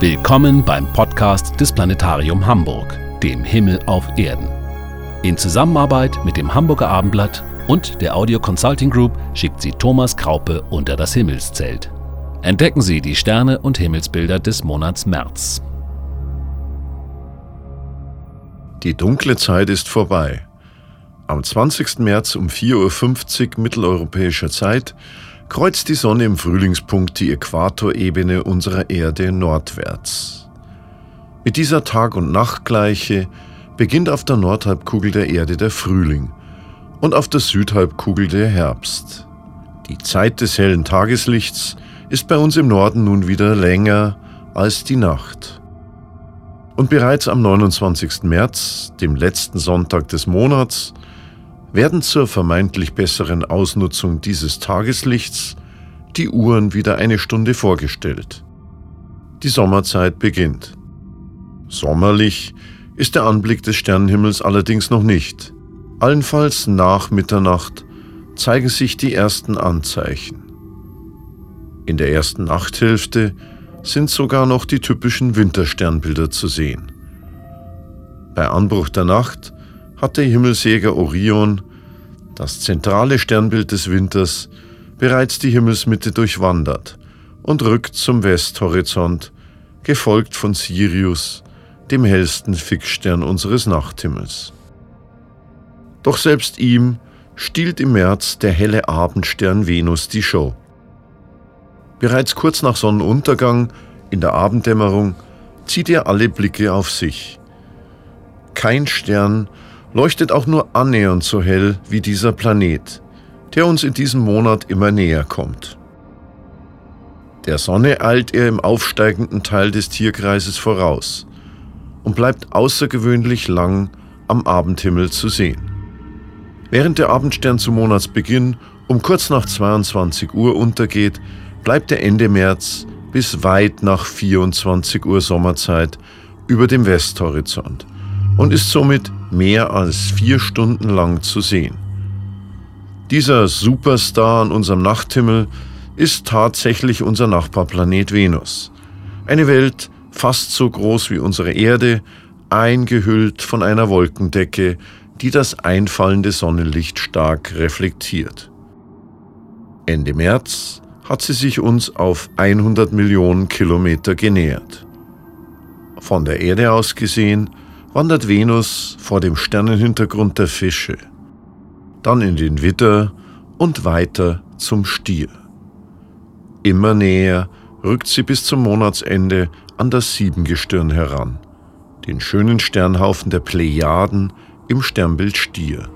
Willkommen beim Podcast des Planetarium Hamburg, dem Himmel auf Erden. In Zusammenarbeit mit dem Hamburger Abendblatt und der Audio Consulting Group schickt sie Thomas Kraupe unter das Himmelszelt. Entdecken Sie die Sterne und Himmelsbilder des Monats März. Die dunkle Zeit ist vorbei. Am 20. März um 4.50 Uhr mitteleuropäischer Zeit kreuzt die Sonne im Frühlingspunkt die Äquatorebene unserer Erde nordwärts. Mit dieser Tag- und Nachtgleiche beginnt auf der Nordhalbkugel der Erde der Frühling und auf der Südhalbkugel der Herbst. Die Zeit des hellen Tageslichts ist bei uns im Norden nun wieder länger als die Nacht. Und bereits am 29. März, dem letzten Sonntag des Monats, werden zur vermeintlich besseren Ausnutzung dieses Tageslichts die Uhren wieder eine Stunde vorgestellt. Die Sommerzeit beginnt. Sommerlich ist der Anblick des Sternenhimmels allerdings noch nicht. Allenfalls nach Mitternacht zeigen sich die ersten Anzeichen. In der ersten Nachthälfte sind sogar noch die typischen Wintersternbilder zu sehen. Bei Anbruch der Nacht hat der Himmelsjäger Orion, das zentrale Sternbild des Winters, bereits die Himmelsmitte durchwandert und rückt zum Westhorizont, gefolgt von Sirius, dem hellsten Fixstern unseres Nachthimmels. Doch selbst ihm stiehlt im März der helle Abendstern Venus die Show. Bereits kurz nach Sonnenuntergang, in der Abenddämmerung, zieht er alle Blicke auf sich. Kein Stern leuchtet auch nur annähernd so hell wie dieser Planet, der uns in diesem Monat immer näher kommt. Der Sonne eilt er im aufsteigenden Teil des Tierkreises voraus und bleibt außergewöhnlich lang am Abendhimmel zu sehen. Während der Abendstern zu Monatsbeginn um kurz nach 22 Uhr untergeht, bleibt er Ende März bis weit nach 24 Uhr Sommerzeit über dem Westhorizont und ist somit mehr als vier Stunden lang zu sehen. Dieser Superstar an unserem Nachthimmel ist tatsächlich unser Nachbarplanet Venus. Eine Welt fast so groß wie unsere Erde, eingehüllt von einer Wolkendecke, die das einfallende Sonnenlicht stark reflektiert. Ende März hat sie sich uns auf 100 Millionen Kilometer genähert. Von der Erde aus gesehen wandert Venus vor dem Sternenhintergrund der Fische, dann in den Witter und weiter zum Stier. Immer näher rückt sie bis zum Monatsende an das Siebengestirn heran, den schönen Sternhaufen der Plejaden im Sternbild Stier.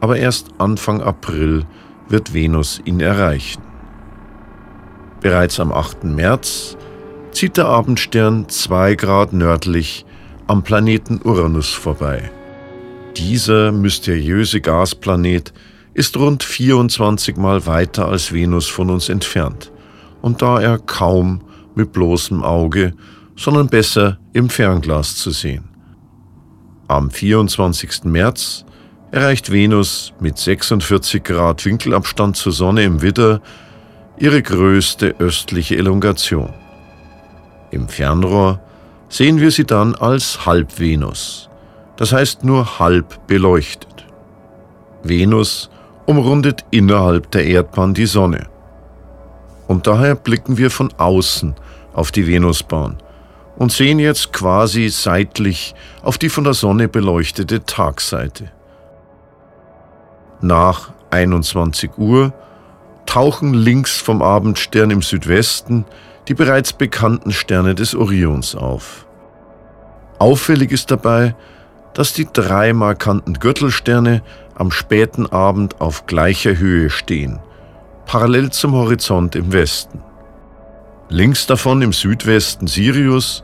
Aber erst Anfang April wird Venus ihn erreichen. Bereits am 8. März zieht der Abendstern zwei Grad nördlich am Planeten Uranus vorbei. Dieser mysteriöse Gasplanet ist rund 24 Mal weiter als Venus von uns entfernt und da er kaum mit bloßem Auge, sondern besser im Fernglas zu sehen. Am 24. März erreicht Venus mit 46 Grad Winkelabstand zur Sonne im Widder ihre größte östliche Elongation. Im Fernrohr sehen wir sie dann als Halbvenus, das heißt nur halb beleuchtet. Venus umrundet innerhalb der Erdbahn die Sonne. Und daher blicken wir von außen auf die Venusbahn und sehen jetzt quasi seitlich auf die von der Sonne beleuchtete Tagseite. Nach 21 Uhr tauchen links vom Abendstern im Südwesten die bereits bekannten Sterne des Orions auf. Auffällig ist dabei, dass die drei markanten Gürtelsterne am späten Abend auf gleicher Höhe stehen, parallel zum Horizont im Westen. Links davon im Südwesten Sirius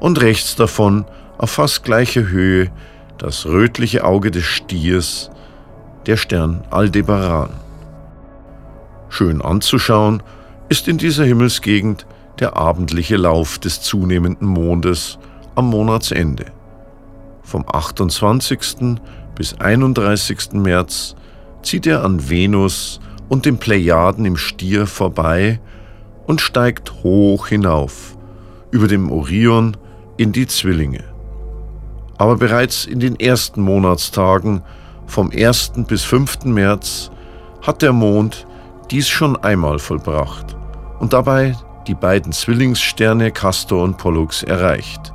und rechts davon auf fast gleicher Höhe das rötliche Auge des Stiers, der Stern Aldebaran. Schön anzuschauen ist in dieser Himmelsgegend der abendliche Lauf des zunehmenden Mondes am Monatsende. Vom 28. bis 31. März zieht er an Venus und den Plejaden im Stier vorbei und steigt hoch hinauf, über dem Orion in die Zwillinge. Aber bereits in den ersten Monatstagen vom 1. bis 5. März hat der Mond dies schon einmal vollbracht und dabei die beiden Zwillingssterne Castor und Pollux erreicht,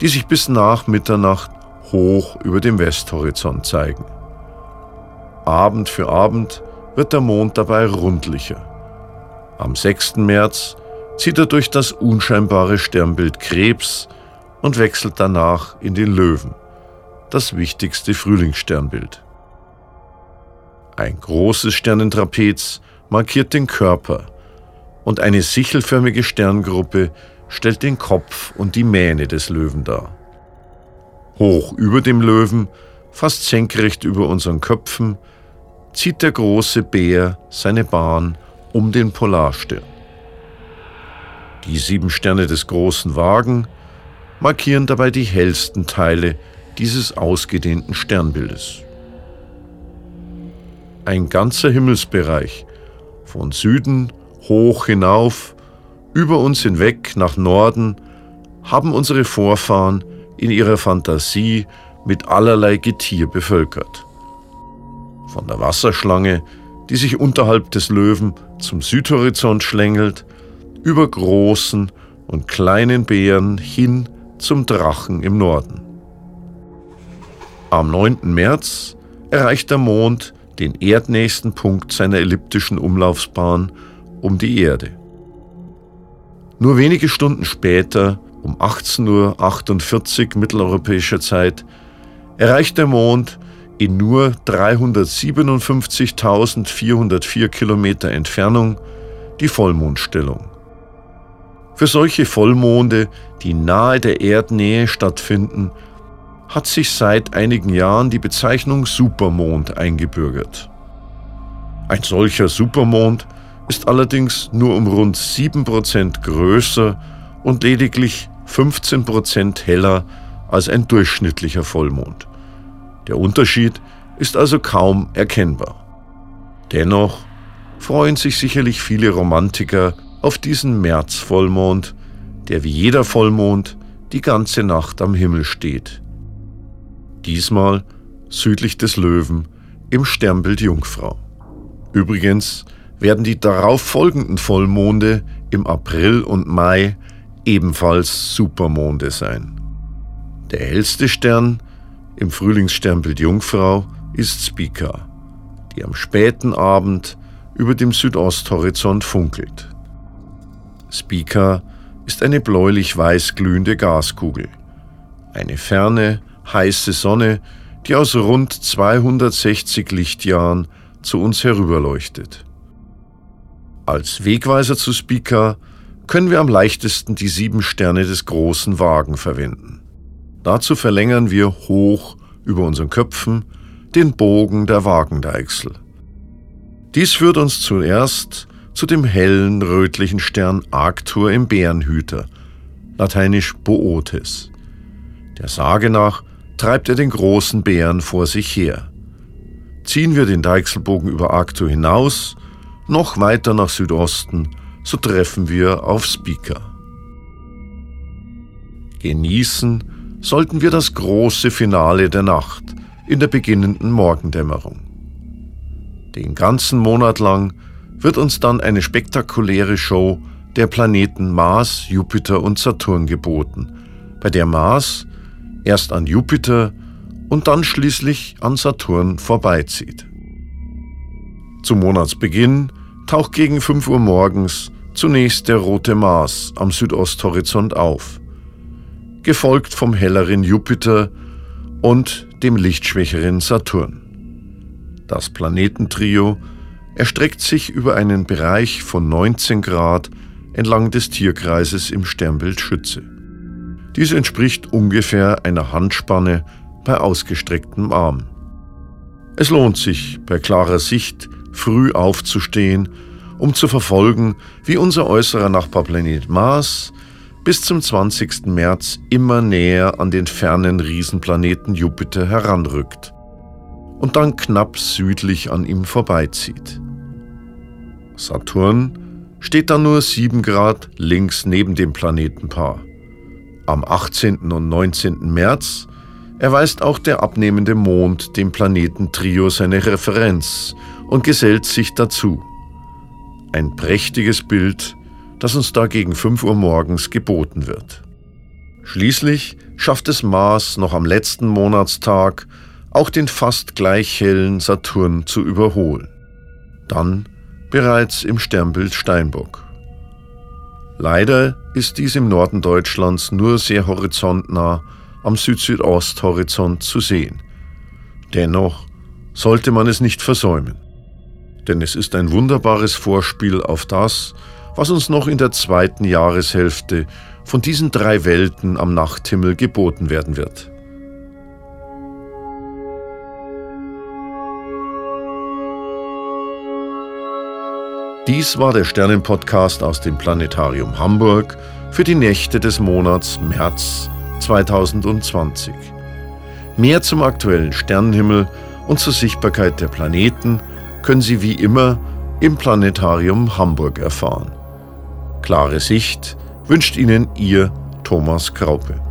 die sich bis nach Mitternacht hoch über dem Westhorizont zeigen. Abend für Abend wird der Mond dabei rundlicher. Am 6. März zieht er durch das unscheinbare Sternbild Krebs und wechselt danach in den Löwen, das wichtigste Frühlingssternbild. Ein großes Sternentrapez markiert den Körper und eine sichelförmige Sterngruppe stellt den Kopf und die Mähne des Löwen dar. Hoch über dem Löwen, fast senkrecht über unseren Köpfen, zieht der große Bär seine Bahn um den Polarstern. Die sieben Sterne des großen Wagen markieren dabei die hellsten Teile dieses ausgedehnten Sternbildes. Ein ganzer Himmelsbereich, von Süden hoch hinauf, über uns hinweg nach Norden, haben unsere Vorfahren in ihrer Fantasie mit allerlei Getier bevölkert. Von der Wasserschlange, die sich unterhalb des Löwen zum Südhorizont schlängelt, über großen und kleinen Bären hin zum Drachen im Norden. Am 9. März erreicht der Mond den erdnächsten Punkt seiner elliptischen Umlaufsbahn um die Erde. Nur wenige Stunden später, um 18.48 Uhr mitteleuropäischer Zeit, erreicht der Mond in nur 357.404 Kilometer Entfernung die Vollmondstellung. Für solche Vollmonde, die nahe der Erdnähe stattfinden, hat sich seit einigen Jahren die Bezeichnung Supermond eingebürgert. Ein solcher Supermond ist allerdings nur um rund 7% größer und lediglich 15% heller als ein durchschnittlicher Vollmond. Der Unterschied ist also kaum erkennbar. Dennoch freuen sich sicherlich viele Romantiker auf diesen Märzvollmond, der wie jeder Vollmond die ganze Nacht am Himmel steht. Diesmal südlich des Löwen im Sternbild Jungfrau. Übrigens werden die darauf folgenden Vollmonde im April und Mai ebenfalls Supermonde sein. Der hellste Stern im Frühlingssternbild Jungfrau ist Spica, die am späten Abend über dem Südosthorizont funkelt. Spica ist eine bläulich-weiß glühende Gaskugel, eine ferne, heiße Sonne, die aus rund 260 Lichtjahren zu uns herüberleuchtet. Als Wegweiser zu Spica können wir am leichtesten die sieben Sterne des großen Wagen verwenden. Dazu verlängern wir hoch über unseren Köpfen den Bogen der Wagendeichsel. Dies führt uns zuerst zu dem hellen rötlichen Stern Arctur im Bärenhüter, lateinisch Bootes. Der Sage nach treibt er den großen Bären vor sich her. Ziehen wir den Deichselbogen über Arctur hinaus, noch weiter nach Südosten, so treffen wir auf Speaker. Genießen sollten wir das große Finale der Nacht in der beginnenden Morgendämmerung. Den ganzen Monat lang wird uns dann eine spektakuläre Show der Planeten Mars, Jupiter und Saturn geboten, bei der Mars erst an Jupiter und dann schließlich an Saturn vorbeizieht. Zum Monatsbeginn taucht gegen 5 Uhr morgens zunächst der rote Mars am Südosthorizont auf, gefolgt vom helleren Jupiter und dem lichtschwächeren Saturn. Das Planetentrio erstreckt sich über einen Bereich von 19 Grad entlang des Tierkreises im Sternbild Schütze. Dies entspricht ungefähr einer Handspanne bei ausgestrecktem Arm. Es lohnt sich, bei klarer Sicht früh aufzustehen, um zu verfolgen, wie unser äußerer Nachbarplanet Mars bis zum 20. März immer näher an den fernen Riesenplaneten Jupiter heranrückt und dann knapp südlich an ihm vorbeizieht. Saturn steht dann nur 7 Grad links neben dem Planetenpaar. Am 18. und 19. März erweist auch der abnehmende Mond dem Planetentrio seine Referenz und gesellt sich dazu. Ein prächtiges Bild, das uns da gegen 5 Uhr morgens geboten wird. Schließlich schafft es Mars noch am letzten Monatstag auch den fast gleich hellen Saturn zu überholen. Dann bereits im Sternbild Steinbock. Leider ist dies im Norden Deutschlands nur sehr horizontnah am Süd-Südost-Horizont zu sehen. Dennoch sollte man es nicht versäumen, denn es ist ein wunderbares Vorspiel auf das, was uns noch in der zweiten Jahreshälfte von diesen drei Welten am Nachthimmel geboten werden wird. Dies war der Sternenpodcast aus dem Planetarium Hamburg für die Nächte des Monats März 2020. Mehr zum aktuellen Sternenhimmel und zur Sichtbarkeit der Planeten können Sie wie immer im Planetarium Hamburg erfahren. Klare Sicht wünscht Ihnen Ihr Thomas Kraupe.